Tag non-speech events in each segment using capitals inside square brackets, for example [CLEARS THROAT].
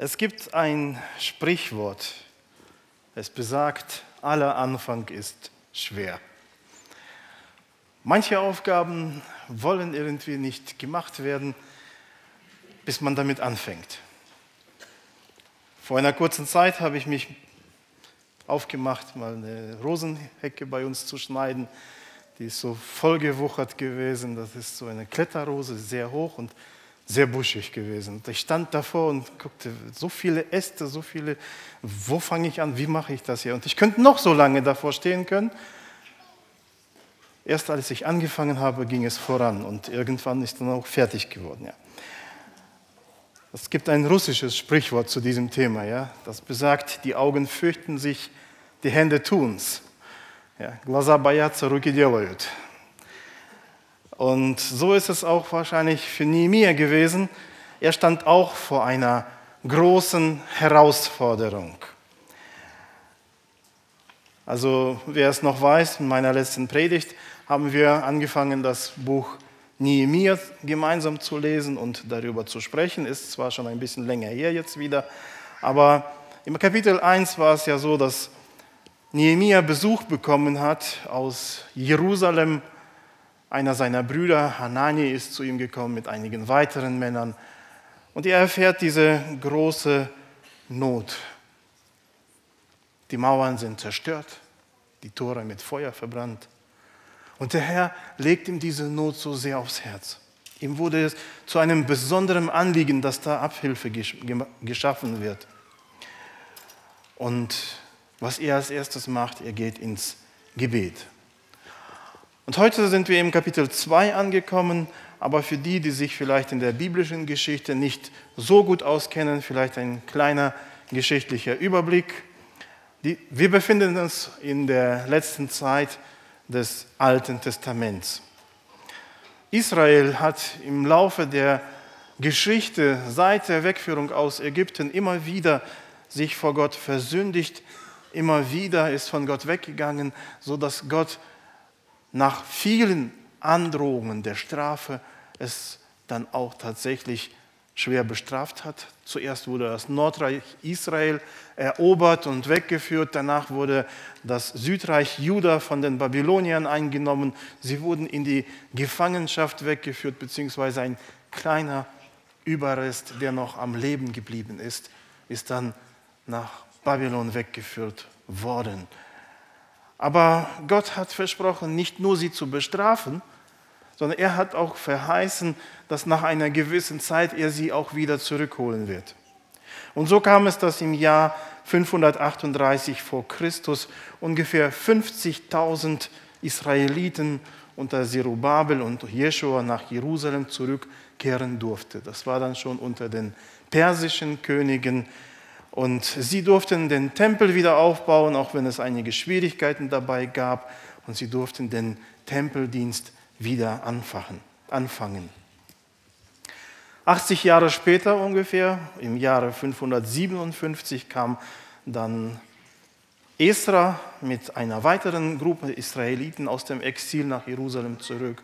Es gibt ein Sprichwort, es besagt, aller Anfang ist schwer. Manche Aufgaben wollen irgendwie nicht gemacht werden, bis man damit anfängt. Vor einer kurzen Zeit habe ich mich aufgemacht, mal eine Rosenhecke bei uns zu schneiden. Die ist so vollgewuchert gewesen. Das ist so eine Kletterrose, sehr hoch und sehr buschig gewesen. Ich stand davor und guckte, so viele Äste, so viele, wo fange ich an, wie mache ich das hier? Und ich könnte noch so lange davor stehen können. Erst als ich angefangen habe, ging es voran und irgendwann ist dann auch fertig geworden. Ja. Es gibt ein russisches Sprichwort zu diesem Thema, ja, das besagt, die Augen fürchten sich, die Hände tun's. Ja, глаза боятся, руки делают. Und so ist es auch wahrscheinlich für Nehemiah gewesen. Er stand auch vor einer großen Herausforderung. Also wer es noch weiß, in meiner letzten Predigt haben wir angefangen, das Buch Nehemiah gemeinsam zu lesen und darüber zu sprechen. Ist zwar schon ein bisschen länger her jetzt wieder, aber im Kapitel 1 war es ja so, dass Nehemiah Besuch bekommen hat aus Jerusalem einer seiner Brüder, Hanani, ist zu ihm gekommen mit einigen weiteren Männern. Und er erfährt diese große Not. Die Mauern sind zerstört, die Tore mit Feuer verbrannt. Und der Herr legt ihm diese Not so sehr aufs Herz. Ihm wurde es zu einem besonderen Anliegen, dass da Abhilfe geschaffen wird. Und was er als erstes macht, er geht ins Gebet. Und heute sind wir im Kapitel 2 angekommen, aber für die, die sich vielleicht in der biblischen Geschichte nicht so gut auskennen, vielleicht ein kleiner geschichtlicher Überblick. Wir befinden uns in der letzten Zeit des Alten Testaments. Israel hat im Laufe der Geschichte seit der Wegführung aus Ägypten immer wieder sich vor Gott versündigt, immer wieder ist von Gott weggegangen, sodass Gott nach vielen Androhungen der Strafe es dann auch tatsächlich schwer bestraft hat. Zuerst wurde das Nordreich Israel erobert und weggeführt, danach wurde das Südreich Juda von den Babyloniern eingenommen. Sie wurden in die Gefangenschaft weggeführt, beziehungsweise ein kleiner Überrest, der noch am Leben geblieben ist, ist dann nach Babylon weggeführt worden. Aber Gott hat versprochen, nicht nur sie zu bestrafen, sondern er hat auch verheißen, dass nach einer gewissen Zeit er sie auch wieder zurückholen wird. Und so kam es, dass im Jahr 538 vor Christus ungefähr 50.000 Israeliten unter Zerubabel und Jeschua nach Jerusalem zurückkehren durfte. Das war dann schon unter den persischen Königen und sie durften den Tempel wieder aufbauen, auch wenn es einige Schwierigkeiten dabei gab. Und sie durften den Tempeldienst wieder anfangen. anfangen. 80 Jahre später ungefähr, im Jahre 557, kam dann Esra mit einer weiteren Gruppe Israeliten aus dem Exil nach Jerusalem zurück.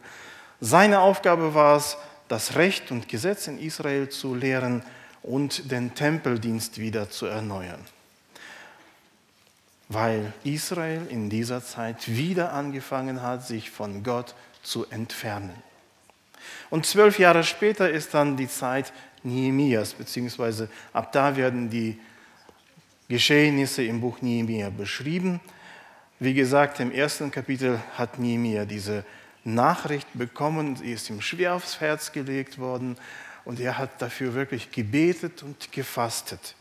Seine Aufgabe war es, das Recht und Gesetz in Israel zu lehren und den Tempeldienst wieder zu erneuern. Weil Israel in dieser Zeit wieder angefangen hat, sich von Gott zu entfernen. Und zwölf Jahre später ist dann die Zeit Nehemias, beziehungsweise ab da werden die Geschehnisse im Buch Nehemia beschrieben. Wie gesagt, im ersten Kapitel hat Nehemia diese Nachricht bekommen, sie ist ihm schwer aufs Herz gelegt worden und er hat dafür wirklich gebetet und gefastet.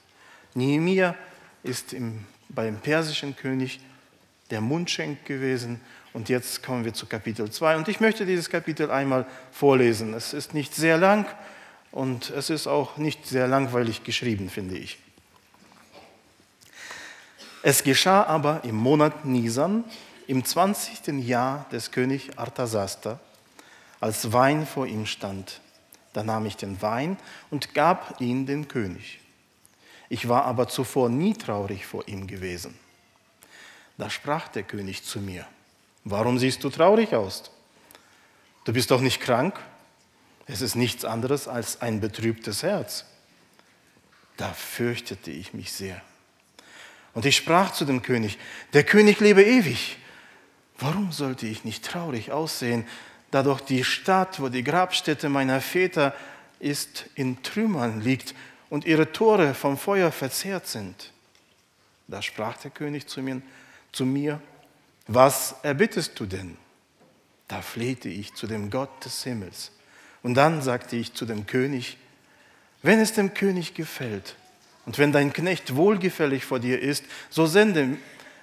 Nehemia ist im, beim persischen König der Mundschenk gewesen und jetzt kommen wir zu Kapitel 2 und ich möchte dieses Kapitel einmal vorlesen. Es ist nicht sehr lang und es ist auch nicht sehr langweilig geschrieben, finde ich. Es geschah aber im Monat Nisan, im 20. Jahr des Königs Arthasasta, als Wein vor ihm stand da nahm ich den Wein und gab ihn dem König. Ich war aber zuvor nie traurig vor ihm gewesen. Da sprach der König zu mir, warum siehst du traurig aus? Du bist doch nicht krank? Es ist nichts anderes als ein betrübtes Herz. Da fürchtete ich mich sehr. Und ich sprach zu dem König, der König lebe ewig. Warum sollte ich nicht traurig aussehen, da doch die Stadt, wo die Grabstätte meiner Väter ist, in Trümmern liegt und ihre Tore vom Feuer verzehrt sind? Da sprach der König zu mir, zu mir was erbittest du denn? Da flehte ich zu dem Gott des Himmels. Und dann sagte ich zu dem König, wenn es dem König gefällt und wenn dein Knecht wohlgefällig vor dir ist, so sende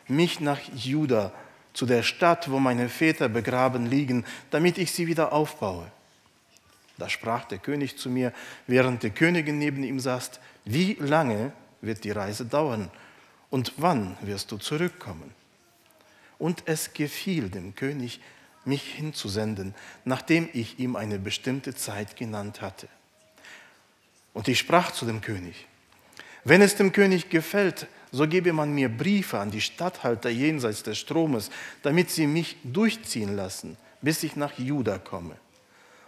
mich nach Juda, zu der Stadt, wo meine Väter begraben liegen, damit ich sie wieder aufbaue. Da sprach der König zu mir, während die Königin neben ihm saß, wie lange wird die Reise dauern und wann wirst du zurückkommen? Und es gefiel dem König, mich hinzusenden, nachdem ich ihm eine bestimmte Zeit genannt hatte. Und ich sprach zu dem König, wenn es dem König gefällt, so gebe man mir Briefe an die Statthalter jenseits des Stromes, damit sie mich durchziehen lassen, bis ich nach Juda komme.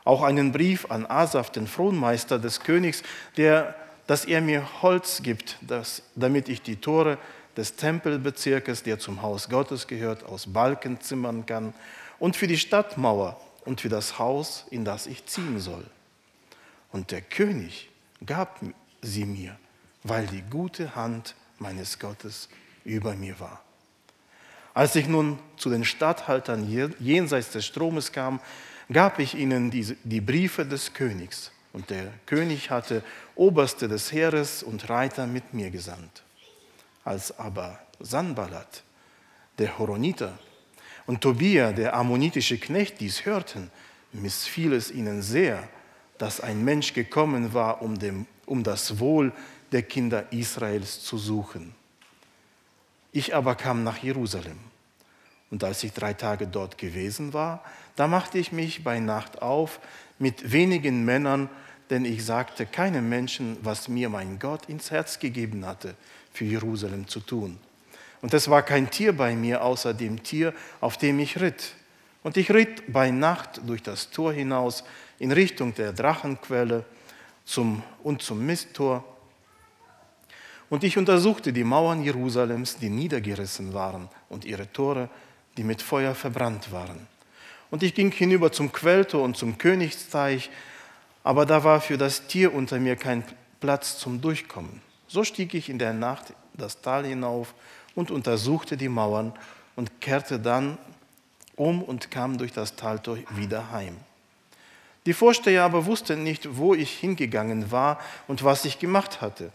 Auch einen Brief an Asaf, den Fronmeister des Königs, der, dass er mir Holz gibt, dass, damit ich die Tore des Tempelbezirkes, der zum Haus Gottes gehört, aus Balken zimmern kann, und für die Stadtmauer und für das Haus, in das ich ziehen soll. Und der König gab sie mir, weil die gute Hand meines Gottes über mir war. Als ich nun zu den Statthaltern jenseits des Stromes kam, gab ich ihnen die, die Briefe des Königs. Und der König hatte Oberste des Heeres und Reiter mit mir gesandt. Als aber Sanballat, der Horoniter, und Tobia, der ammonitische Knecht, dies hörten, missfiel es ihnen sehr, dass ein Mensch gekommen war, um, dem, um das Wohl der Kinder Israels zu suchen. Ich aber kam nach Jerusalem. Und als ich drei Tage dort gewesen war, da machte ich mich bei Nacht auf mit wenigen Männern, denn ich sagte keinem Menschen, was mir mein Gott ins Herz gegeben hatte, für Jerusalem zu tun. Und es war kein Tier bei mir außer dem Tier, auf dem ich ritt. Und ich ritt bei Nacht durch das Tor hinaus in Richtung der Drachenquelle zum, und zum Misttor. Und ich untersuchte die Mauern Jerusalems, die niedergerissen waren, und ihre Tore, die mit Feuer verbrannt waren. Und ich ging hinüber zum Quelltor und zum Königsteich, aber da war für das Tier unter mir kein Platz zum Durchkommen. So stieg ich in der Nacht das Tal hinauf und untersuchte die Mauern und kehrte dann um und kam durch das Taltor wieder heim. Die Vorsteher aber wussten nicht, wo ich hingegangen war und was ich gemacht hatte.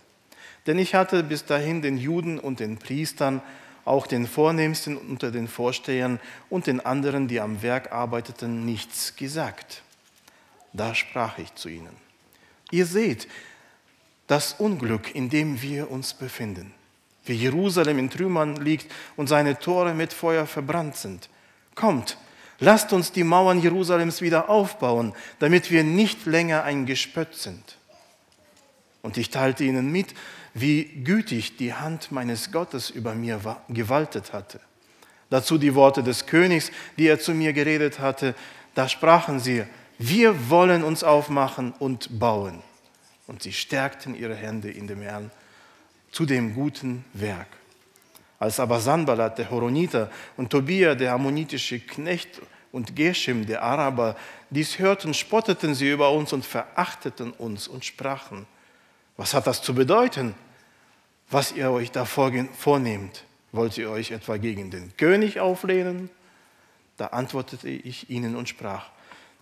Denn ich hatte bis dahin den Juden und den Priestern, auch den Vornehmsten unter den Vorstehern und den anderen, die am Werk arbeiteten, nichts gesagt. Da sprach ich zu ihnen. Ihr seht, das Unglück, in dem wir uns befinden, wie Jerusalem in Trümmern liegt und seine Tore mit Feuer verbrannt sind. Kommt, lasst uns die Mauern Jerusalems wieder aufbauen, damit wir nicht länger ein Gespött sind. Und ich teilte ihnen mit, wie gütig die Hand meines Gottes über mir gewaltet hatte. Dazu die Worte des Königs, die er zu mir geredet hatte. Da sprachen sie, wir wollen uns aufmachen und bauen und sie stärkten ihre Hände in dem Herrn zu dem guten Werk. Als aber Sanballat, der Horoniter, und Tobia, der ammonitische Knecht, und Geshem, der Araber, dies hörten, spotteten sie über uns und verachteten uns und sprachen, was hat das zu bedeuten, was ihr euch da vornehmt? Wollt ihr euch etwa gegen den König auflehnen? Da antwortete ich ihnen und sprach,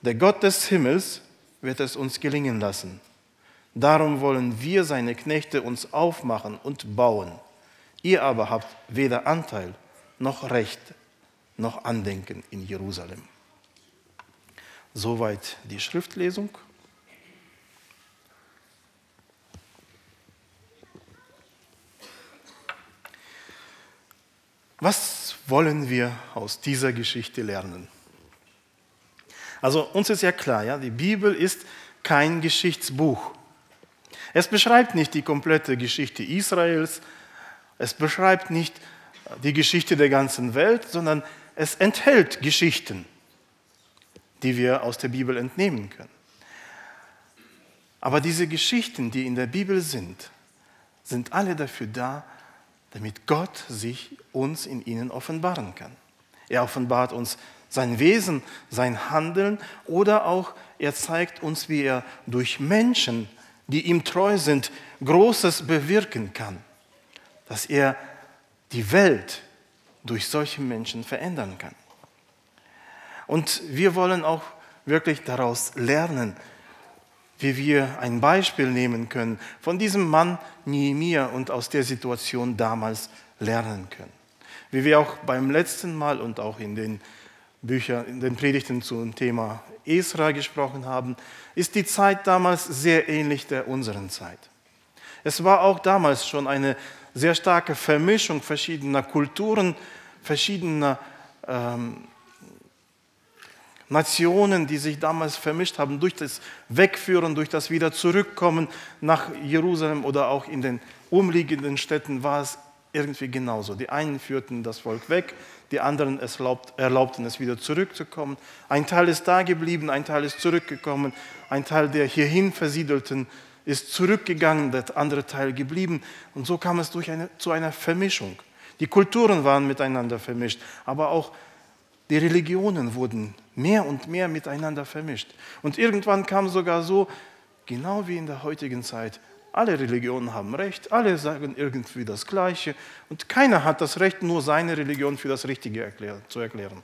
der Gott des Himmels wird es uns gelingen lassen Darum wollen wir, seine Knechte, uns aufmachen und bauen. Ihr aber habt weder Anteil noch Recht noch Andenken in Jerusalem. Soweit die Schriftlesung. Was wollen wir aus dieser Geschichte lernen? Also uns ist ja klar, ja, die Bibel ist kein Geschichtsbuch. Es beschreibt nicht die komplette Geschichte Israels, es beschreibt nicht die Geschichte der ganzen Welt, sondern es enthält Geschichten, die wir aus der Bibel entnehmen können. Aber diese Geschichten, die in der Bibel sind, sind alle dafür da, damit Gott sich uns in ihnen offenbaren kann. Er offenbart uns sein Wesen, sein Handeln oder auch er zeigt uns, wie er durch Menschen, die ihm treu sind, Großes bewirken kann. Dass er die Welt durch solche Menschen verändern kann. Und wir wollen auch wirklich daraus lernen, wie wir ein Beispiel nehmen können von diesem Mann Nehemiah und aus der Situation damals lernen können. Wie wir auch beim letzten Mal und auch in den Büchern, in den Predigten zum Thema Esra gesprochen haben, ist die Zeit damals sehr ähnlich der unseren Zeit. Es war auch damals schon eine sehr starke Vermischung verschiedener Kulturen, verschiedener ähm, Nationen, die sich damals vermischt haben, durch das Wegführen, durch das Wieder zurückkommen nach Jerusalem oder auch in den umliegenden Städten war es irgendwie genauso. Die einen führten das Volk weg, die anderen es erlaubten es wieder zurückzukommen. Ein Teil ist da geblieben, ein Teil ist zurückgekommen, ein Teil der hierhin versiedelten ist zurückgegangen, der andere Teil geblieben. Und so kam es durch eine, zu einer Vermischung. Die Kulturen waren miteinander vermischt, aber auch die Religionen wurden mehr und mehr miteinander vermischt. Und irgendwann kam sogar so, genau wie in der heutigen Zeit, alle Religionen haben Recht, alle sagen irgendwie das Gleiche und keiner hat das Recht, nur seine Religion für das Richtige zu erklären.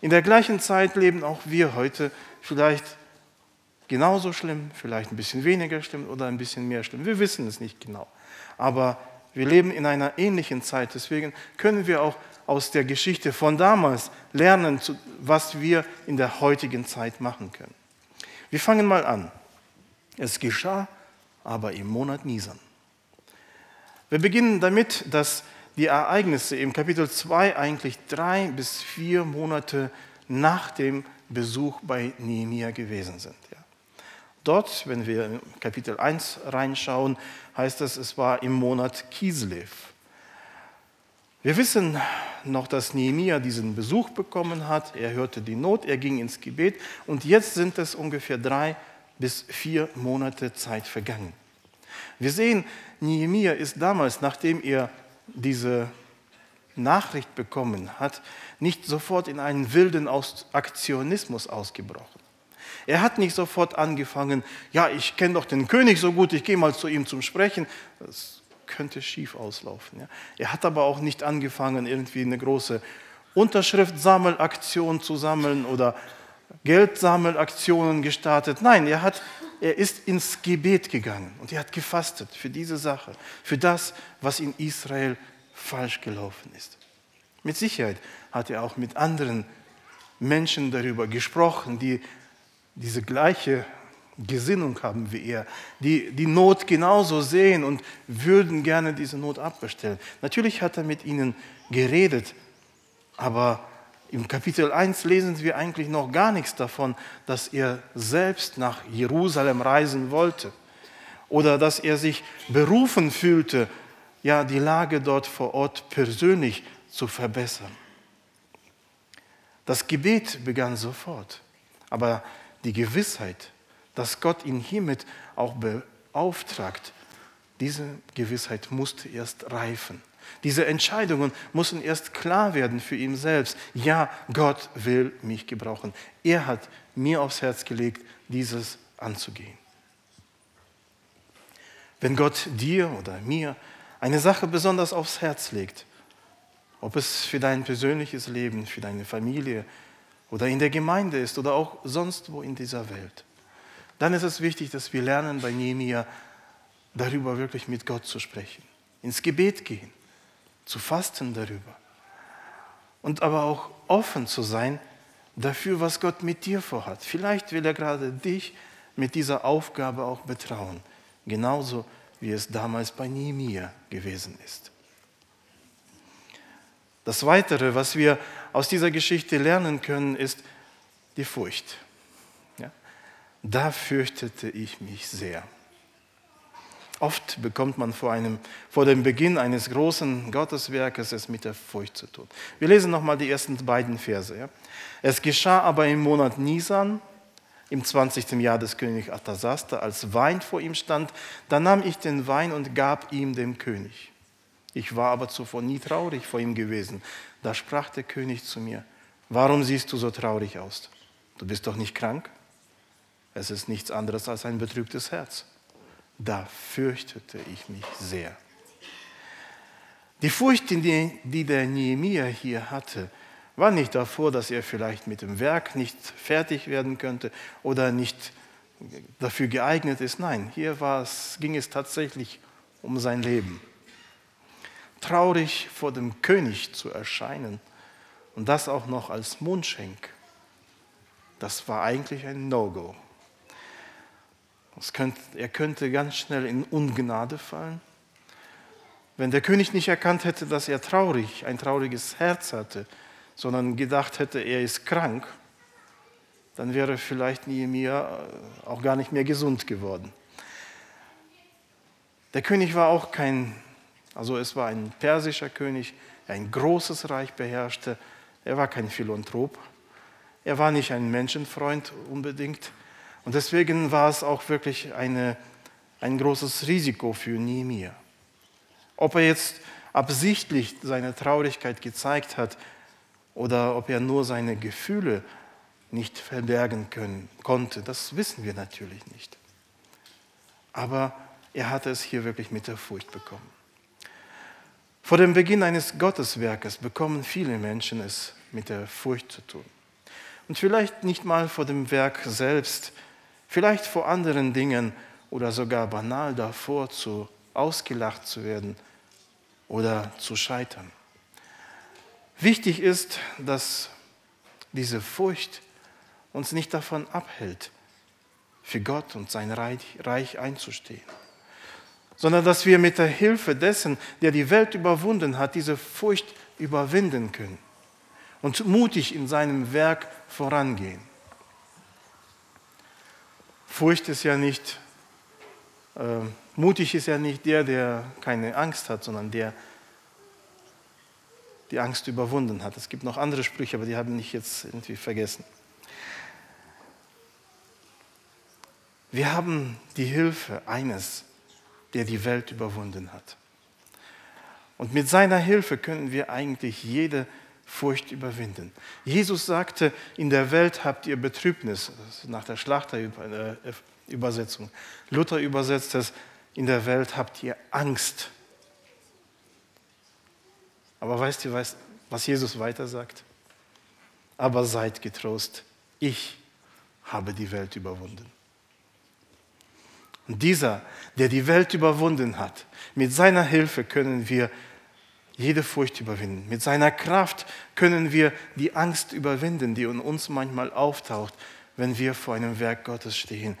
In der gleichen Zeit leben auch wir heute vielleicht genauso schlimm, vielleicht ein bisschen weniger schlimm oder ein bisschen mehr schlimm. Wir wissen es nicht genau. Aber wir leben in einer ähnlichen Zeit. Deswegen können wir auch aus der Geschichte von damals lernen, was wir in der heutigen Zeit machen können. Wir fangen mal an. Es geschah aber im Monat Nisan. Wir beginnen damit, dass die Ereignisse im Kapitel 2 eigentlich drei bis vier Monate nach dem Besuch bei Nehemia gewesen sind. Dort, wenn wir in Kapitel 1 reinschauen, heißt es, es war im Monat Kislev. Wir wissen noch, dass Nehemia diesen Besuch bekommen hat. Er hörte die Not, er ging ins Gebet und jetzt sind es ungefähr drei bis vier Monate Zeit vergangen. Wir sehen, Nehemia ist damals, nachdem er diese Nachricht bekommen hat, nicht sofort in einen wilden Aktionismus ausgebrochen. Er hat nicht sofort angefangen, ja, ich kenne doch den König so gut, ich gehe mal zu ihm zum Sprechen. Das könnte schief auslaufen. Ja. Er hat aber auch nicht angefangen, irgendwie eine große Unterschriftsammelaktion zu sammeln oder Geldsammelaktionen gestartet. Nein, er, hat, er ist ins Gebet gegangen und er hat gefastet für diese Sache, für das, was in Israel falsch gelaufen ist. Mit Sicherheit hat er auch mit anderen Menschen darüber gesprochen, die diese gleiche Gesinnung haben wie er, die die Not genauso sehen und würden gerne diese Not abbestellen. Natürlich hat er mit ihnen geredet, aber im Kapitel 1 lesen wir eigentlich noch gar nichts davon, dass er selbst nach Jerusalem reisen wollte oder dass er sich berufen fühlte, ja, die Lage dort vor Ort persönlich zu verbessern. Das Gebet begann sofort, aber die Gewissheit, dass Gott ihn hiermit auch beauftragt, diese Gewissheit musste erst reifen. Diese Entscheidungen müssen erst klar werden für ihn selbst. Ja, Gott will mich gebrauchen. Er hat mir aufs Herz gelegt, dieses anzugehen. Wenn Gott dir oder mir eine Sache besonders aufs Herz legt, ob es für dein persönliches Leben, für deine Familie oder in der Gemeinde ist oder auch sonst wo in dieser Welt, dann ist es wichtig, dass wir lernen, bei Nehemiah darüber wirklich mit Gott zu sprechen, ins Gebet gehen, zu fasten darüber und aber auch offen zu sein dafür, was Gott mit dir vorhat. Vielleicht will er gerade dich mit dieser Aufgabe auch betrauen, genauso wie es damals bei Nehemiah gewesen ist. Das Weitere, was wir aus dieser Geschichte lernen können, ist die Furcht. Da fürchtete ich mich sehr. Oft bekommt man vor, einem, vor dem Beginn eines großen Gotteswerkes es mit der Furcht zu tun. Wir lesen nochmal die ersten beiden Verse. Ja. Es geschah aber im Monat Nisan, im 20. Jahr des Königs Artasaster, als Wein vor ihm stand, da nahm ich den Wein und gab ihm dem König. Ich war aber zuvor nie traurig vor ihm gewesen. Da sprach der König zu mir, warum siehst du so traurig aus? Du bist doch nicht krank? Es ist nichts anderes als ein betrübtes Herz. Da fürchtete ich mich sehr. Die Furcht, die, der Nehemiah hier hatte, war nicht davor, dass er vielleicht mit dem Werk nicht fertig werden könnte oder nicht dafür geeignet ist. Nein, hier es, ging es tatsächlich um sein Leben. Traurig vor dem König zu erscheinen und das auch noch als Mundschenk, das war eigentlich ein No-Go. Er könnte ganz schnell in Ungnade fallen. Wenn der König nicht erkannt hätte, dass er traurig, ein trauriges Herz hatte, sondern gedacht hätte, er ist krank, dann wäre vielleicht Nehemiah äh, auch gar nicht mehr gesund geworden. Der König war auch kein, also es war ein persischer König, der ein großes Reich beherrschte. Er war kein Philanthrop. Er war nicht ein Menschenfreund unbedingt. Und deswegen war es auch wirklich eine, ein großes Risiko für Nehemiah. Ob er jetzt absichtlich seine Traurigkeit gezeigt hat, oder ob er nur seine Gefühle nicht verbergen können, konnte, das wissen wir natürlich nicht. Aber er hatte es hier wirklich mit der Furcht bekommen. Vor dem Beginn eines Gotteswerkes bekommen viele Menschen es mit der Furcht zu tun. Und vielleicht nicht mal vor dem Werk selbst, vielleicht vor anderen Dingen oder sogar banal davor, zu ausgelacht zu werden oder zu scheitern. Wichtig ist, dass diese Furcht uns nicht davon abhält, für Gott und sein Reich einzustehen, sondern dass wir mit der Hilfe dessen, der die Welt überwunden hat, diese Furcht überwinden können und mutig in seinem Werk vorangehen. Furcht ist ja nicht, äh, mutig ist ja nicht der, der keine Angst hat, sondern der, die Angst überwunden hat. Es gibt noch andere Sprüche, aber die haben ich jetzt irgendwie vergessen. Wir haben die Hilfe eines, der die Welt überwunden hat. Und mit seiner Hilfe können wir eigentlich jede Furcht überwinden. Jesus sagte, in der Welt habt ihr Betrübnis, nach der Schlachterübersetzung. Luther übersetzt es, in der Welt habt ihr Angst. Aber weißt du, was Jesus weiter sagt? Aber seid getrost, ich habe die Welt überwunden. Und dieser, der die Welt überwunden hat, mit seiner Hilfe können wir jede Furcht überwinden. Mit seiner Kraft können wir die Angst überwinden, die in uns manchmal auftaucht, wenn wir vor einem Werk Gottes stehen.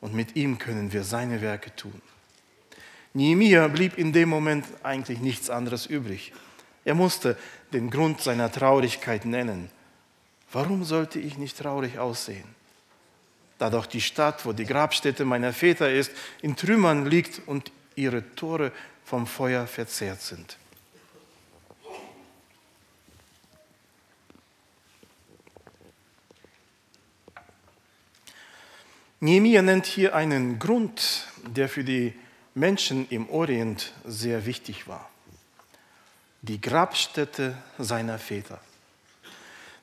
Und mit ihm können wir seine Werke tun. Nehemiah blieb in dem Moment eigentlich nichts anderes übrig. Er musste den Grund seiner Traurigkeit nennen. Warum sollte ich nicht traurig aussehen? Da doch die Stadt, wo die Grabstätte meiner Väter ist, in Trümmern liegt und ihre Tore vom Feuer verzehrt sind. Nehemiah nennt hier einen Grund, der für die Menschen im Orient sehr wichtig war die Grabstätte seiner Väter.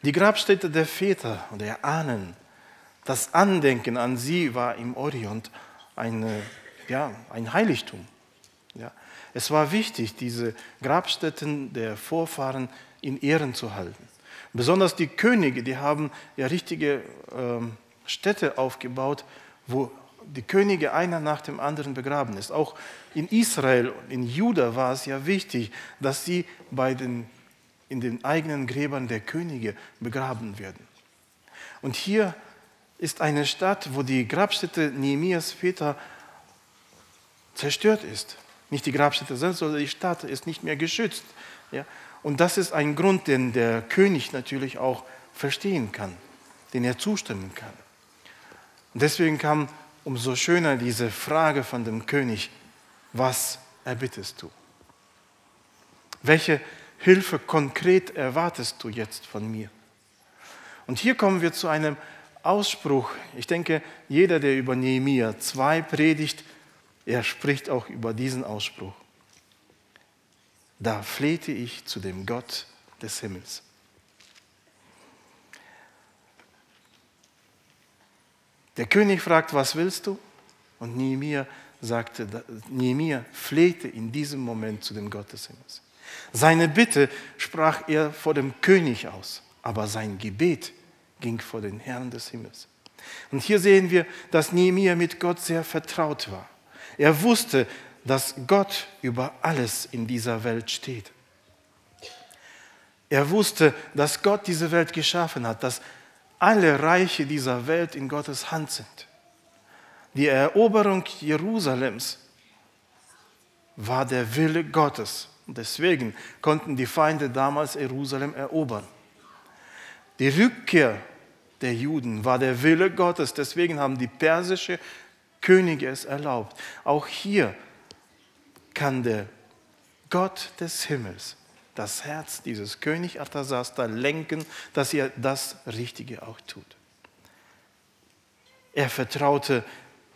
Die Grabstätte der Väter und der Ahnen, das Andenken an sie war im Orient eine, ja, ein Heiligtum. Ja. Es war wichtig, diese Grabstätten der Vorfahren in Ehren zu halten. Besonders die Könige, die haben ja richtige ähm, Städte aufgebaut, wo die Könige einer nach dem anderen begraben ist. Auch in Israel in Juda war es ja wichtig, dass sie bei den, in den eigenen Gräbern der Könige begraben werden. Und hier ist eine Stadt, wo die Grabstätte Nehemias Väter zerstört ist. Nicht die Grabstätte selbst, sondern die Stadt ist nicht mehr geschützt. Ja? Und das ist ein Grund, den der König natürlich auch verstehen kann, den er zustimmen kann. Und deswegen kam umso schöner diese Frage von dem König, was erbittest du? Welche Hilfe konkret erwartest du jetzt von mir? Und hier kommen wir zu einem Ausspruch, ich denke, jeder, der über Nehemia 2 predigt, er spricht auch über diesen Ausspruch. Da flehte ich zu dem Gott des Himmels. Der König fragt, was willst du? Und Nehemia sagte, Nehemia flehte in diesem Moment zu dem Gott des Himmels. Seine Bitte sprach er vor dem König aus, aber sein Gebet ging vor den Herrn des Himmels. Und hier sehen wir, dass Nehemia mit Gott sehr vertraut war. Er wusste, dass Gott über alles in dieser Welt steht. Er wusste, dass Gott diese Welt geschaffen hat, dass alle Reiche dieser Welt in Gottes Hand sind. Die Eroberung Jerusalems war der Wille Gottes. Deswegen konnten die Feinde damals Jerusalem erobern. Die Rückkehr der Juden war der Wille Gottes. Deswegen haben die persische Könige es erlaubt. Auch hier kann der Gott des Himmels das Herz dieses König Arthasasta lenken, dass er das Richtige auch tut. Er vertraute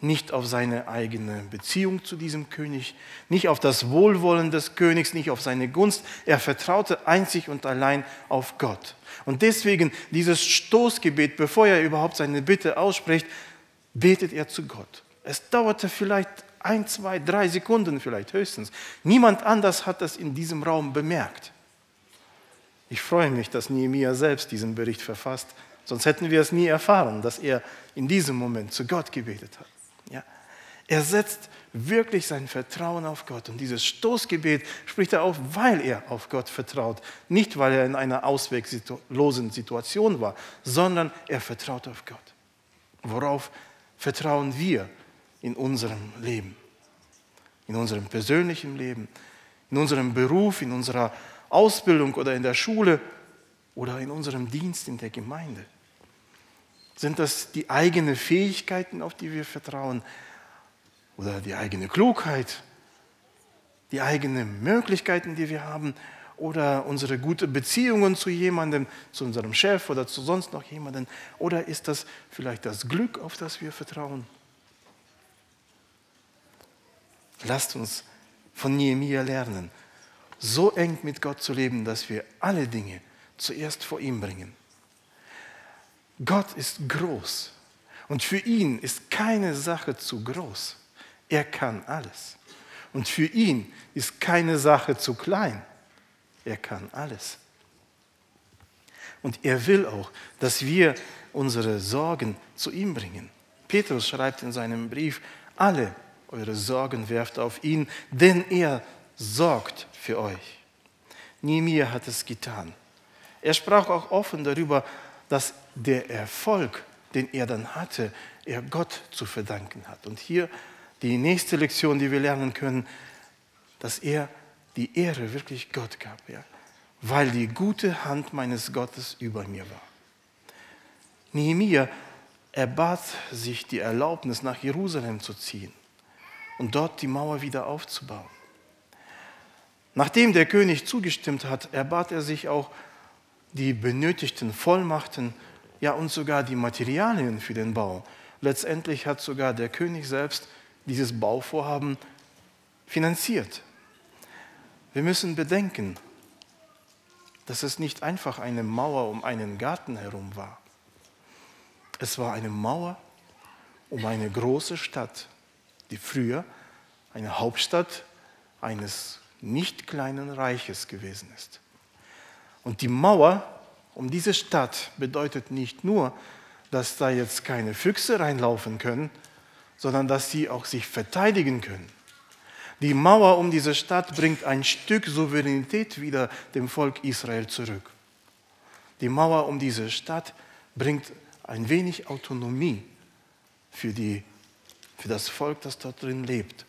nicht auf seine eigene Beziehung zu diesem König, nicht auf das Wohlwollen des Königs, nicht auf seine Gunst. Er vertraute einzig und allein auf Gott. Und deswegen dieses Stoßgebet, bevor er überhaupt seine Bitte ausspricht, betet er zu Gott. Es dauerte vielleicht ein, zwei, drei Sekunden vielleicht höchstens. Niemand anders hat das in diesem Raum bemerkt. Ich freue mich, dass Nehemiah selbst diesen Bericht verfasst, sonst hätten wir es nie erfahren, dass er in diesem Moment zu Gott gebetet hat. Ja? Er setzt wirklich sein Vertrauen auf Gott. Und dieses Stoßgebet spricht er auf, weil er auf Gott vertraut. Nicht, weil er in einer ausweglosen Situation war, sondern er vertraut auf Gott. Worauf vertrauen wir in unserem Leben? In unserem persönlichen Leben, in unserem Beruf, in unserer Ausbildung oder in der Schule oder in unserem Dienst in der Gemeinde. Sind das die eigenen Fähigkeiten, auf die wir vertrauen? Oder die eigene Klugheit? Die eigenen Möglichkeiten, die wir haben? Oder unsere guten Beziehungen zu jemandem, zu unserem Chef oder zu sonst noch jemandem? Oder ist das vielleicht das Glück, auf das wir vertrauen? Lasst uns von Nehemiah lernen, so eng mit Gott zu leben, dass wir alle Dinge zuerst vor ihm bringen Gott ist groß und für ihn ist keine Sache zu groß. Er kann alles. Und für ihn ist keine Sache zu klein. Er kann alles. Und er will auch, dass wir unsere Sorgen zu ihm bringen. Petrus schreibt in seinem Brief, alle eure Sorgen werft auf ihn, denn er sorgt für euch. Nehemiah hat es getan. Er sprach auch offen darüber, dass der Erfolg, den er dann hatte, er Gott zu verdanken hat. Und hier die nächste Lektion, die wir lernen können, dass er die Ehre wirklich Gott gab, ja? weil die gute Hand meines Gottes über mir war. Nehemiah erbat sich die Erlaubnis, nach Jerusalem zu ziehen und dort die Mauer wieder aufzubauen. Nachdem der König zugestimmt hat, erbat er sich auch die benötigten Vollmachten, ja und sogar die Materialien für den Bau. Letztendlich hat sogar der König selbst dieses Bauvorhaben finanziert. Wir müssen bedenken, dass es nicht einfach eine Mauer um einen Garten herum war. Es war eine Mauer um eine große Stadt, die früher eine Hauptstadt eines nicht kleinen Reiches gewesen ist. Und die Mauer um diese Stadt bedeutet nicht nur, dass da jetzt keine Füchse reinlaufen können, sondern dass sie auch sich verteidigen können. Die Mauer um diese Stadt bringt ein Stück Souveränität wieder dem Volk Israel zurück. Die Mauer um diese Stadt bringt ein wenig Autonomie für, die, für das Volk, das dort drin lebt.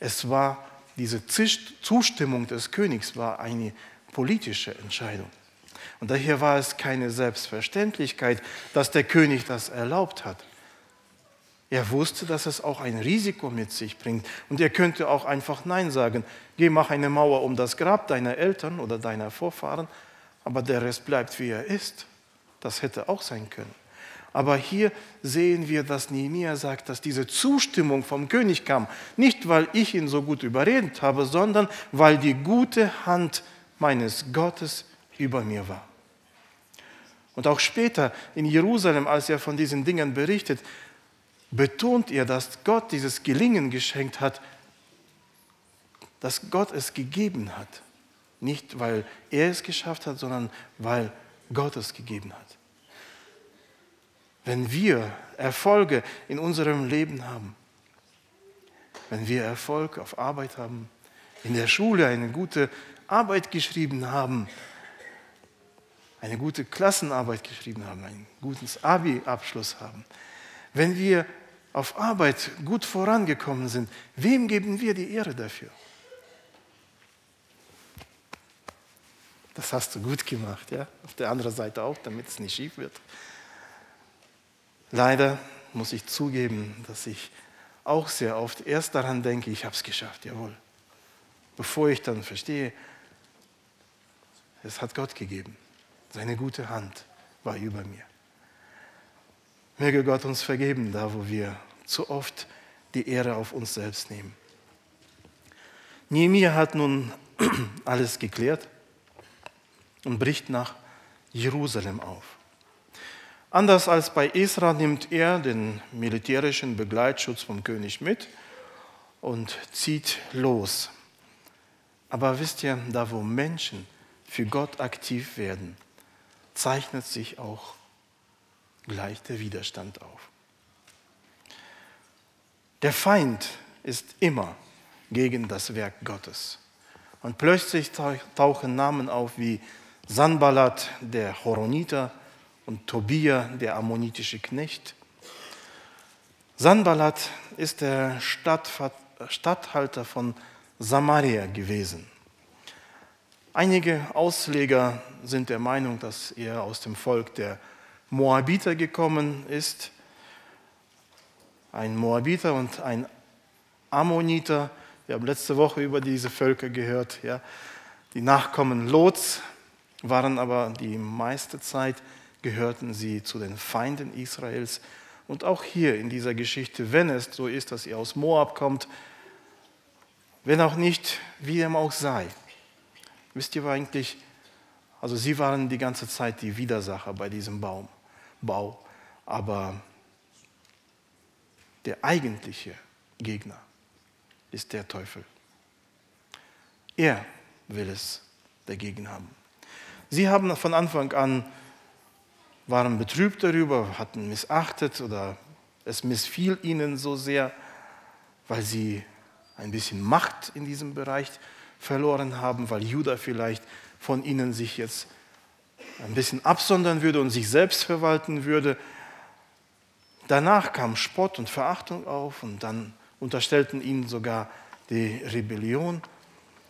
Es war diese Zustimmung des Königs war eine politische Entscheidung. Und daher war es keine Selbstverständlichkeit, dass der König das erlaubt hat. Er wusste, dass es auch ein Risiko mit sich bringt. Und er könnte auch einfach Nein sagen. Geh, mach eine Mauer um das Grab deiner Eltern oder deiner Vorfahren, aber der Rest bleibt, wie er ist. Das hätte auch sein können. Aber hier sehen wir, dass Nehemiah sagt, dass diese Zustimmung vom König kam, nicht weil ich ihn so gut überredet habe, sondern weil die gute Hand meines Gottes über mir war. Und auch später in Jerusalem, als er von diesen Dingen berichtet, betont er, dass Gott dieses Gelingen geschenkt hat, dass Gott es gegeben hat. Nicht, weil er es geschafft hat, sondern weil Gott es gegeben hat. Wenn wir Erfolge in unserem Leben haben, wenn wir Erfolg auf Arbeit haben, in der Schule eine gute Arbeit geschrieben haben, eine gute Klassenarbeit geschrieben haben, einen guten Abi-Abschluss haben, wenn wir auf Arbeit gut vorangekommen sind, wem geben wir die Ehre dafür? Das hast du gut gemacht, ja? Auf der anderen Seite auch, damit es nicht schief wird. Leider muss ich zugeben, dass ich auch sehr oft erst daran denke, ich habe es geschafft, jawohl. Bevor ich dann verstehe, es hat Gott gegeben. Seine gute Hand war über mir. Möge Gott uns vergeben, da wo wir zu oft die Ehre auf uns selbst nehmen. Nehemiah hat nun [CLEARS THROAT] alles geklärt und bricht nach Jerusalem auf. Anders als bei Esra nimmt er den militärischen Begleitschutz vom König mit und zieht los. Aber wisst ihr, da wo Menschen für Gott aktiv werden, zeichnet sich auch gleich der Widerstand auf. Der Feind ist immer gegen das Werk Gottes. Und plötzlich tauchen Namen auf wie Sanballat, der Horoniter, und Tobia, der ammonitische Knecht. Sanballat ist der Statthalter von Samaria gewesen. Einige Ausleger sind der Meinung, dass er aus dem Volk der Moabiter gekommen ist. Ein Moabiter und ein Ammoniter. Wir haben letzte Woche über diese Völker gehört. Ja. Die Nachkommen Lots waren aber die meiste Zeit gehörten sie zu den Feinden Israels. Und auch hier in dieser Geschichte, wenn es so ist, dass ihr aus Moab kommt, wenn auch nicht, wie dem auch sei. Wisst ihr eigentlich, also sie waren die ganze Zeit die Widersacher bei diesem Baum, Bau, aber der eigentliche Gegner ist der Teufel. Er will es dagegen haben. Sie haben von Anfang an waren betrübt darüber, hatten missachtet oder es missfiel ihnen so sehr, weil sie ein bisschen Macht in diesem Bereich verloren haben, weil Judah vielleicht von ihnen sich jetzt ein bisschen absondern würde und sich selbst verwalten würde. Danach kam Spott und Verachtung auf und dann unterstellten ihnen sogar die Rebellion.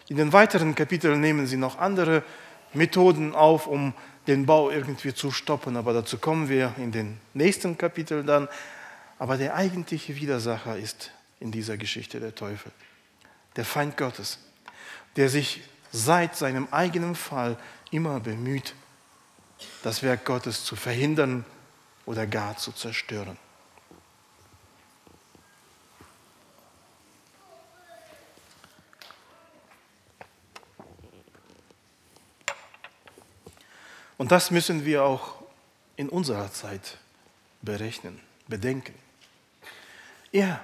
In den weiteren Kapiteln nehmen sie noch andere Methoden auf, um den Bau irgendwie zu stoppen, aber dazu kommen wir in den nächsten Kapiteln dann. Aber der eigentliche Widersacher ist in dieser Geschichte der Teufel, der Feind Gottes, der sich seit seinem eigenen Fall immer bemüht, das Werk Gottes zu verhindern oder gar zu zerstören. Und das müssen wir auch in unserer Zeit berechnen, bedenken. Er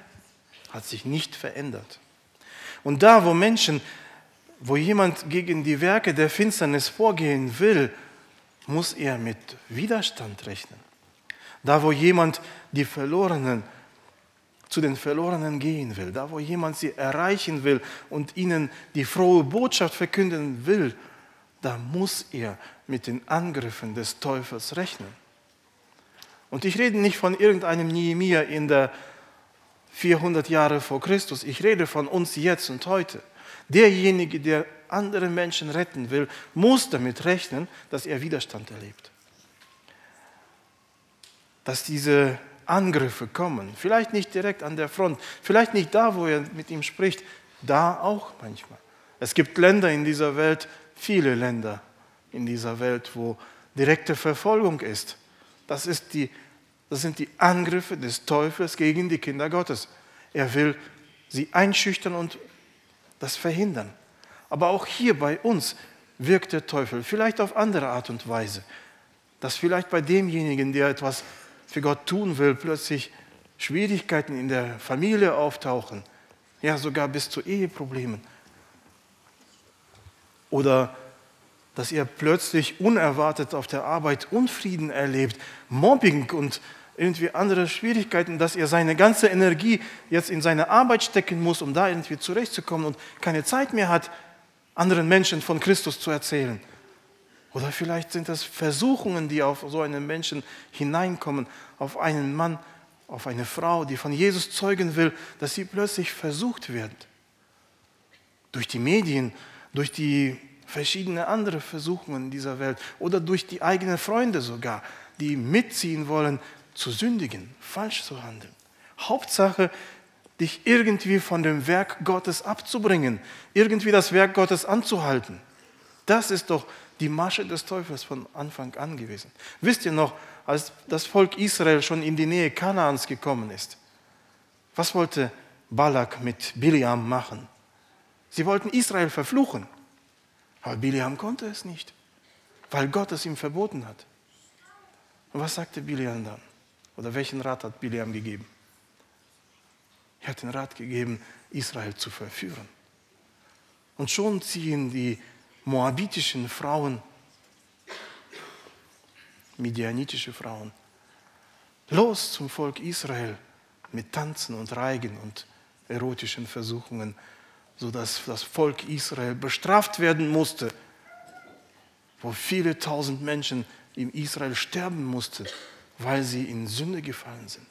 hat sich nicht verändert. Und da, wo Menschen, wo jemand gegen die Werke der Finsternis vorgehen will, muss er mit Widerstand rechnen. Da, wo jemand die Verlorenen zu den Verlorenen gehen will, da, wo jemand sie erreichen will und ihnen die frohe Botschaft verkünden will, da muss er mit den Angriffen des Teufels rechnen. Und ich rede nicht von irgendeinem Nehemiah in der 400 Jahre vor Christus. Ich rede von uns jetzt und heute. Derjenige, der andere Menschen retten will, muss damit rechnen, dass er Widerstand erlebt. Dass diese Angriffe kommen. Vielleicht nicht direkt an der Front, vielleicht nicht da, wo er mit ihm spricht, da auch manchmal. Es gibt Länder in dieser Welt, viele Länder in dieser Welt, wo direkte Verfolgung ist. Das ist die Das sind die Angriffe des Teufels gegen die Kinder Gottes. Er will sie einschüchtern und das verhindern. Aber auch hier bei uns wirkt der Teufel, vielleicht auf andere Art und Weise, dass vielleicht bei demjenigen, der etwas für Gott tun will, plötzlich Schwierigkeiten in der Familie auftauchen, ja sogar bis zu Eheproblemen. Oder dass er plötzlich unerwartet auf der Arbeit Unfrieden erlebt, Mobbing und irgendwie andere Schwierigkeiten, dass er seine ganze Energie jetzt in seine Arbeit stecken muss, um da irgendwie zurechtzukommen und keine Zeit mehr hat, anderen Menschen von Christus zu erzählen. Oder vielleicht sind das Versuchungen, die auf so einen Menschen hineinkommen, auf einen Mann, auf eine Frau, die von Jesus zeugen will, dass sie plötzlich versucht wird. Durch die Medien, durch die verschiedenen andere Versuchungen dieser Welt oder durch die eigenen Freunde sogar, die mitziehen wollen, zu sündigen, falsch zu handeln. Hauptsache, dich irgendwie von dem Werk Gottes abzubringen, irgendwie das Werk Gottes anzuhalten. Das ist doch die Masche des Teufels von Anfang an gewesen. Wisst ihr noch, als das Volk Israel schon in die Nähe Kanaans gekommen ist, was wollte Balak mit Biliam machen? Sie wollten Israel verfluchen, aber Biliam konnte es nicht, weil Gott es ihm verboten hat. Und was sagte Biliam dann? Oder welchen Rat hat Biliam gegeben? Er hat den Rat gegeben, Israel zu verführen. Und schon ziehen die moabitischen Frauen, midianitische Frauen, los zum Volk Israel mit Tanzen und Reigen und erotischen Versuchungen, sodass das Volk Israel bestraft werden musste, wo viele tausend Menschen in Israel sterben mussten weil sie in Sünde gefallen sind.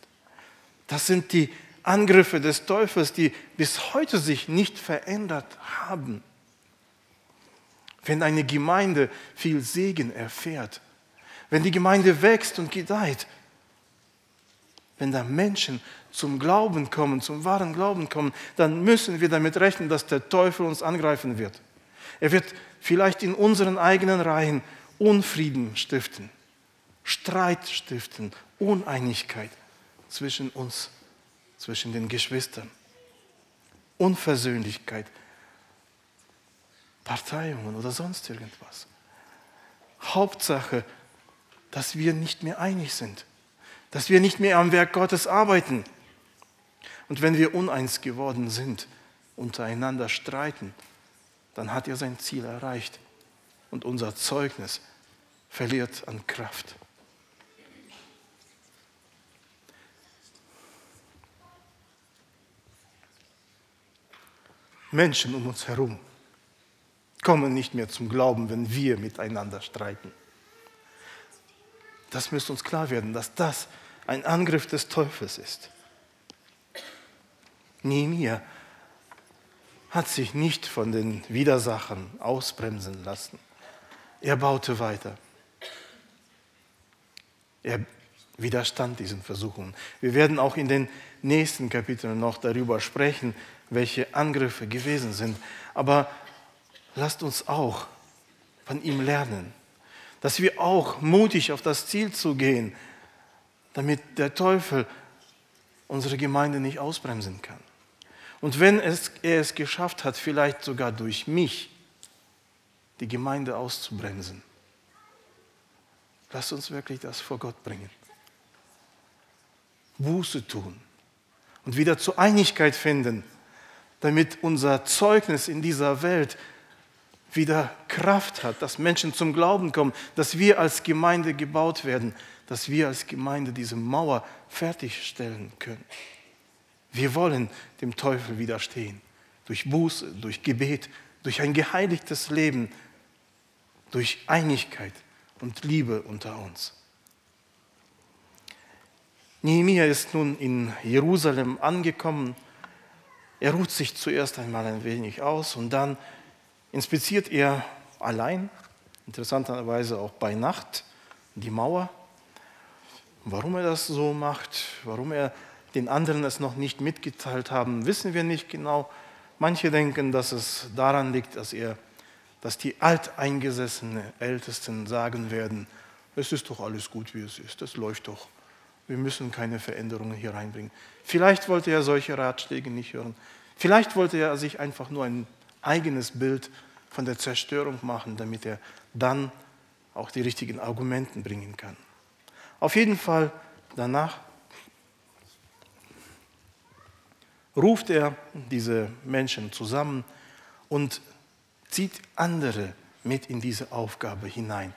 Das sind die Angriffe des Teufels, die bis heute sich nicht verändert haben. Wenn eine Gemeinde viel Segen erfährt, wenn die Gemeinde wächst und gedeiht, wenn da Menschen zum Glauben kommen, zum wahren Glauben kommen, dann müssen wir damit rechnen, dass der Teufel uns angreifen wird. Er wird vielleicht in unseren eigenen Reihen Unfrieden stiften. Streit stiften, Uneinigkeit zwischen uns, zwischen den Geschwistern, Unversöhnlichkeit, Parteiungen oder sonst irgendwas. Hauptsache, dass wir nicht mehr einig sind, dass wir nicht mehr am Werk Gottes arbeiten. Und wenn wir uneins geworden sind, untereinander streiten, dann hat er sein Ziel erreicht und unser Zeugnis verliert an Kraft. Menschen um uns herum kommen nicht mehr zum Glauben, wenn wir miteinander streiten. Das müsste uns klar werden, dass das ein Angriff des Teufels ist. Nehemiah hat sich nicht von den Widersachern ausbremsen lassen. Er baute weiter. Er widerstand diesen Versuchungen. Wir werden auch in den nächsten Kapiteln noch darüber sprechen, welche Angriffe gewesen sind. Aber lasst uns auch von ihm lernen, dass wir auch mutig auf das Ziel zu gehen, damit der Teufel unsere Gemeinde nicht ausbremsen kann. Und wenn es, er es geschafft hat, vielleicht sogar durch mich, die Gemeinde auszubremsen, lasst uns wirklich das vor Gott bringen. Buße tun und wieder zur Einigkeit finden damit unser Zeugnis in dieser Welt wieder Kraft hat, dass Menschen zum Glauben kommen, dass wir als Gemeinde gebaut werden, dass wir als Gemeinde diese Mauer fertigstellen können. Wir wollen dem Teufel widerstehen, durch Buße, durch Gebet, durch ein geheiligtes Leben, durch Einigkeit und Liebe unter uns. Nehemiah ist nun in Jerusalem angekommen er ruht sich zuerst einmal ein wenig aus und dann inspiziert er allein, interessanterweise auch bei Nacht, die Mauer. Warum er das so macht, warum er den anderen es noch nicht mitgeteilt haben, wissen wir nicht genau. Manche denken, dass es daran liegt, dass er, dass die alteingesessenen Ältesten sagen werden, es ist doch alles gut, wie es ist, es läuft doch wir müssen keine Veränderungen hier reinbringen. Vielleicht wollte er solche Ratschläge nicht hören. Vielleicht wollte er sich einfach nur ein eigenes Bild von der Zerstörung machen, damit er dann auch die richtigen Argumenten bringen kann. Auf jeden Fall danach ruft er diese Menschen zusammen und zieht andere mit in diese Aufgabe hinein.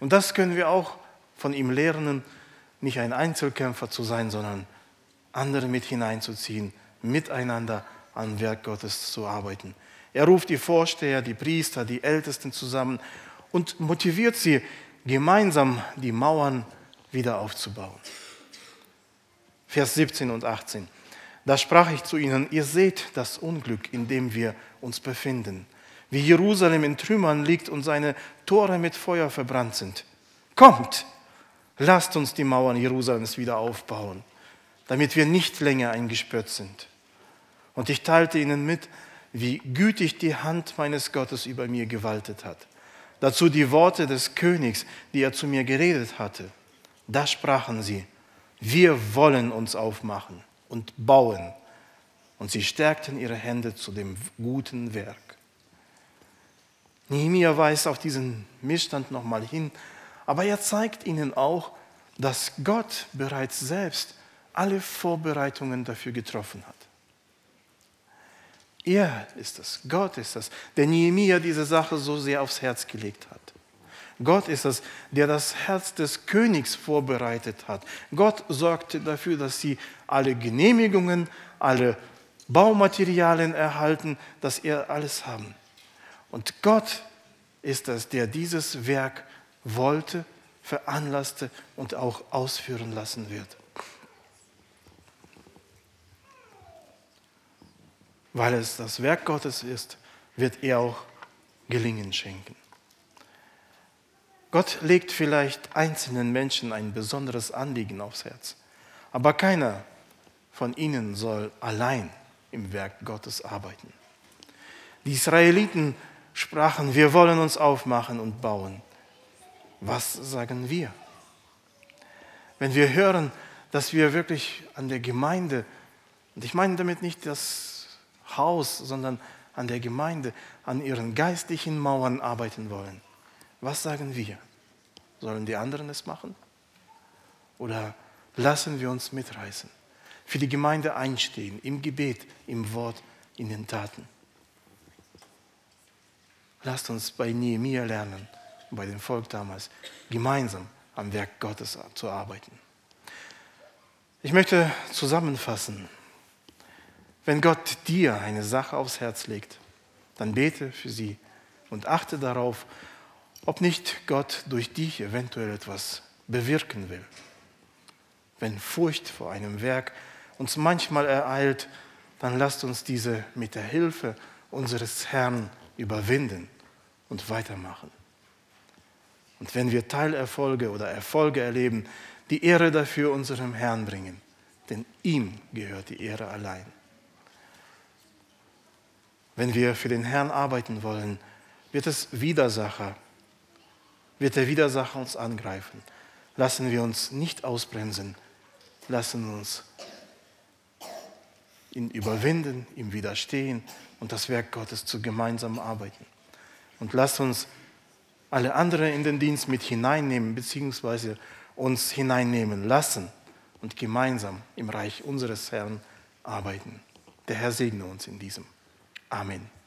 Und das können wir auch von ihm lernen, nicht ein Einzelkämpfer zu sein, sondern andere mit hineinzuziehen, miteinander am Werk Gottes zu arbeiten. Er ruft die Vorsteher, die Priester, die Ältesten zusammen und motiviert sie, gemeinsam die Mauern wieder aufzubauen. Vers 17 und 18. Da sprach ich zu ihnen, ihr seht das Unglück, in dem wir uns befinden, wie Jerusalem in Trümmern liegt und seine Tore mit Feuer verbrannt sind. Kommt, lasst uns die Mauern Jerusalems wieder aufbauen, damit wir nicht länger eingesperrt sind. Und ich teilte ihnen mit, wie gütig die Hand meines Gottes über mir gewaltet hat. Dazu die Worte des Königs, die er zu mir geredet hatte. Da sprachen sie, wir wollen uns aufmachen und bauen. Und sie stärkten ihre Hände zu dem guten Werk. Nehemiah weist auf diesen Missstand nochmal hin, aber er zeigt ihnen auch, dass Gott bereits selbst alle Vorbereitungen dafür getroffen hat. Er ist es, Gott ist es, der Nehemiah diese Sache so sehr aufs Herz gelegt hat. Gott ist es, der das Herz des Königs vorbereitet hat. Gott sorgte dafür, dass sie alle Genehmigungen, alle Baumaterialien erhalten, dass er alles haben. Und Gott ist es, der dieses Werk wollte, veranlasste und auch ausführen lassen wird. Weil es das Werk Gottes ist, wird er auch Gelingen schenken. Gott legt vielleicht einzelnen Menschen ein besonderes Anliegen aufs Herz, aber keiner von ihnen soll allein im Werk Gottes arbeiten. Die Israeliten sprachen, wir wollen uns aufmachen und bauen. Was sagen wir? Wenn wir hören, dass wir wirklich an der Gemeinde, und ich meine damit nicht das Haus, sondern an der Gemeinde, an ihren geistlichen Mauern arbeiten wollen, was sagen wir? Sollen die anderen es machen? Oder lassen wir uns mitreißen? Für die Gemeinde einstehen, im Gebet, im Wort, in den Taten. Lasst uns bei Nehemiah lernen, bei dem Volk damals, gemeinsam am Werk Gottes zu arbeiten. Ich möchte zusammenfassen. Wenn Gott dir eine Sache aufs Herz legt, dann bete für sie und achte darauf, ob nicht Gott durch dich eventuell etwas bewirken will. Wenn Furcht vor einem Werk uns manchmal ereilt, dann lasst uns diese mit der Hilfe unseres Herrn überwinden und weitermachen. Und wenn wir Teilerfolge oder Erfolge erleben, die Ehre dafür unserem Herrn bringen, denn ihm gehört die Ehre allein. Wenn wir für den Herrn arbeiten wollen, wird es Widersacher wird der Widersacher uns angreifen. Lassen wir uns nicht ausbremsen. Lassen uns ihn überwinden, ihm widerstehen und das Werk Gottes zu gemeinsam arbeiten. Und lasst uns alle anderen in den Dienst mit hineinnehmen, beziehungsweise uns hineinnehmen lassen und gemeinsam im Reich unseres Herrn arbeiten. Der Herr segne uns in diesem. Amen.